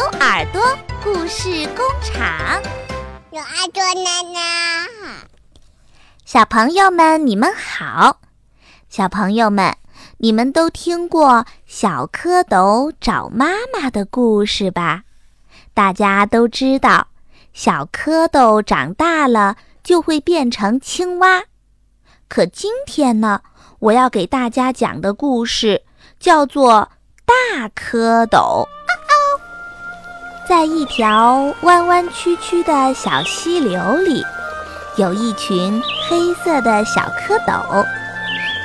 牛耳朵故事工厂，有耳朵奶奶，小朋友们，你们好！小朋友们，你们都听过小蝌蚪找妈妈的故事吧？大家都知道，小蝌蚪长大了就会变成青蛙。可今天呢，我要给大家讲的故事叫做《大蝌蚪》。在一条弯弯曲曲的小溪流里，有一群黑色的小蝌蚪。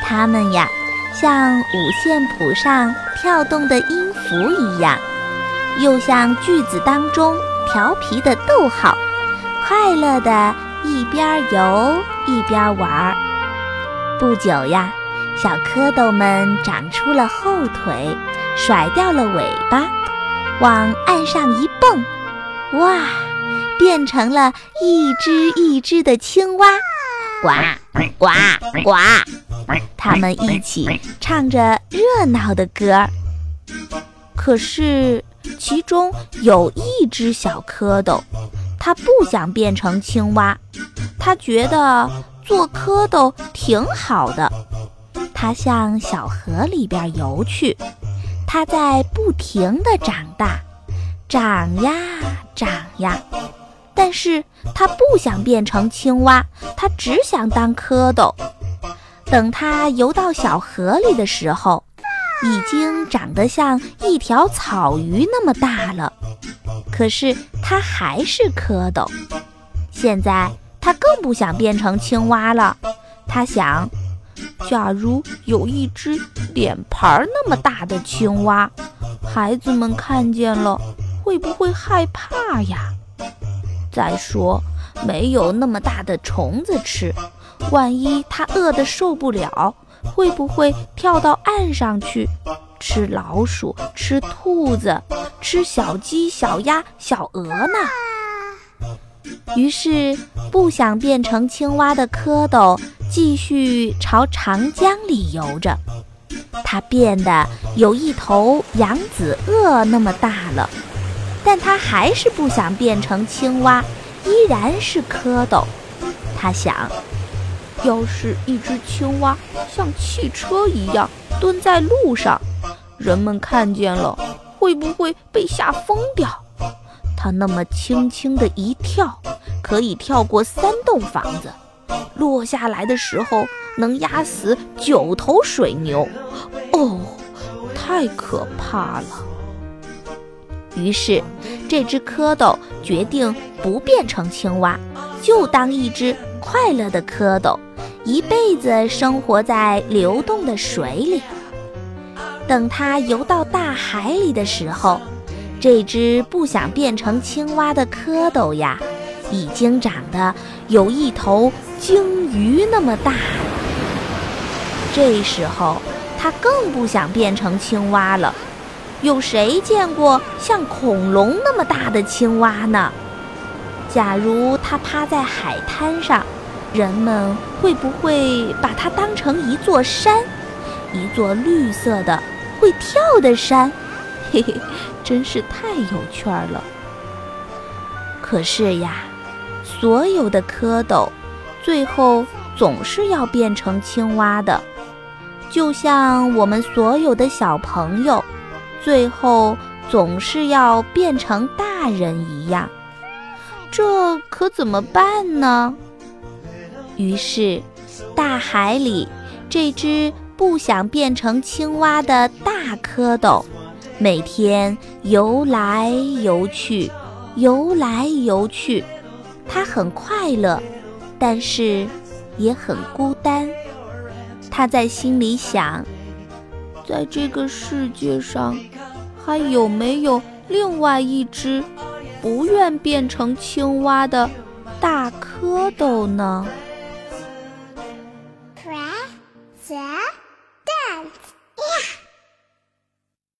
它们呀，像五线谱上跳动的音符一样，又像句子当中调皮的逗号，快乐的一边游一边玩。不久呀，小蝌蚪们长出了后腿，甩掉了尾巴。往岸上一蹦，哇，变成了一只一只的青蛙，呱呱呱！它们一起唱着热闹的歌儿。可是，其中有一只小蝌蚪，它不想变成青蛙，它觉得做蝌蚪挺好的。它向小河里边游去。它在不停地长大，长呀长呀，但是它不想变成青蛙，它只想当蝌蚪。等它游到小河里的时候，已经长得像一条草鱼那么大了。可是它还是蝌蚪。现在它更不想变成青蛙了，它想。假如有一只脸盘那么大的青蛙，孩子们看见了会不会害怕呀？再说，没有那么大的虫子吃，万一它饿得受不了，会不会跳到岸上去吃老鼠、吃兔子、吃小鸡、小鸭、小鹅呢？于是，不想变成青蛙的蝌蚪。继续朝长江里游着，它变得有一头扬子鳄那么大了，但它还是不想变成青蛙，依然是蝌蚪。它想，要是一只青蛙像汽车一样蹲在路上，人们看见了会不会被吓疯掉？它那么轻轻的一跳，可以跳过三栋房子。落下来的时候能压死九头水牛，哦，太可怕了。于是，这只蝌蚪决定不变成青蛙，就当一只快乐的蝌蚪，一辈子生活在流动的水里。等它游到大海里的时候，这只不想变成青蛙的蝌蚪呀。已经长得有一头鲸鱼那么大了。这时候，它更不想变成青蛙了。有谁见过像恐龙那么大的青蛙呢？假如它趴在海滩上，人们会不会把它当成一座山，一座绿色的会跳的山？嘿嘿，真是太有趣儿了。可是呀。所有的蝌蚪，最后总是要变成青蛙的，就像我们所有的小朋友，最后总是要变成大人一样。这可怎么办呢？于是，大海里这只不想变成青蛙的大蝌蚪，每天游来游去，游来游去。他很快乐，但是也很孤单。他在心里想：在这个世界上，还有没有另外一只不愿变成青蛙的大蝌蚪呢？